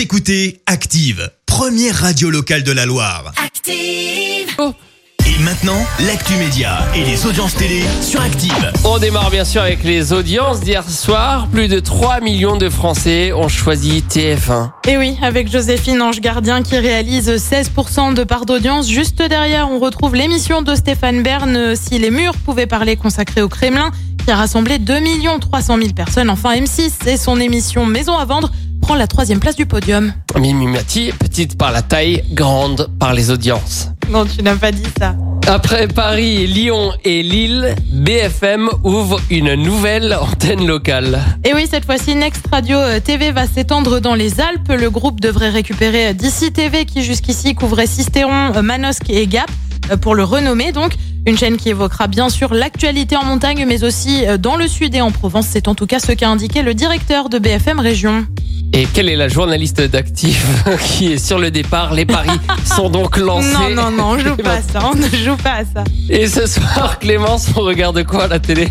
Vous écoutez Active, première radio locale de la Loire. Active. Et maintenant, l'actu média et les audiences télé sur Active. On démarre bien sûr avec les audiences d'hier soir. Plus de 3 millions de Français ont choisi TF1. Et oui, avec Joséphine Ange Gardien qui réalise 16% de part d'audience. Juste derrière, on retrouve l'émission de Stéphane Bern, Si les murs pouvaient parler, consacrée au Kremlin, qui a rassemblé 2 300 000 personnes. Enfin, M6 et son émission Maison à vendre prend la troisième place du podium. Mimi Mati, petite par la taille, grande par les audiences. Non, tu n'as pas dit ça. Après Paris, Lyon et Lille, BFM ouvre une nouvelle antenne locale. Et oui, cette fois-ci, Next Radio euh, TV va s'étendre dans les Alpes. Le groupe devrait récupérer euh, DC TV qui jusqu'ici couvrait Sisteron, euh, Manosque et Gap pour le renommer donc. Une chaîne qui évoquera bien sûr l'actualité en montagne, mais aussi dans le sud et en Provence. C'est en tout cas ce qu'a indiqué le directeur de BFM Région. Et quelle est la journaliste d'Active qui est sur le départ? Les paris sont donc lancés. Non, non, non, on joue pas à ça. On ne joue pas à ça. Et ce soir, Clémence, on regarde quoi à la télé?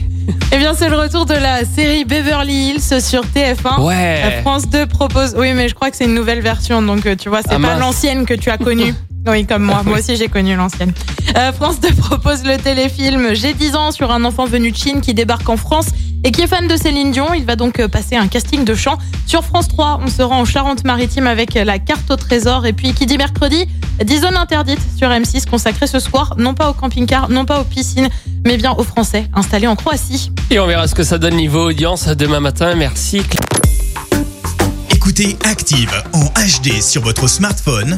Eh bien, c'est le retour de la série Beverly Hills sur TF1. Ouais. Euh, France 2 propose. Oui, mais je crois que c'est une nouvelle version, donc euh, tu vois, c'est Ah, pas l'ancienne que tu as connue. Oui, comme moi. Moi aussi, j'ai connu l'ancienne. Euh, France 2 propose le téléfilm J'ai 10 ans sur un enfant venu de Chine qui débarque en France et qui est fan de Céline Dion. Il va donc euh, passer un casting de chant. Sur France 3, on se rend en Charente-Maritime avec euh, la carte au trésor. Et puis, qui dit mercredi, 10 zones interdites sur M6 consacrées ce soir, non pas au camping-car, non pas aux piscines, mais bien aux Français installés en Croatie. Et on verra ce que ça donne niveau audience demain matin. Merci. Écoutez Active en HD sur votre smartphone,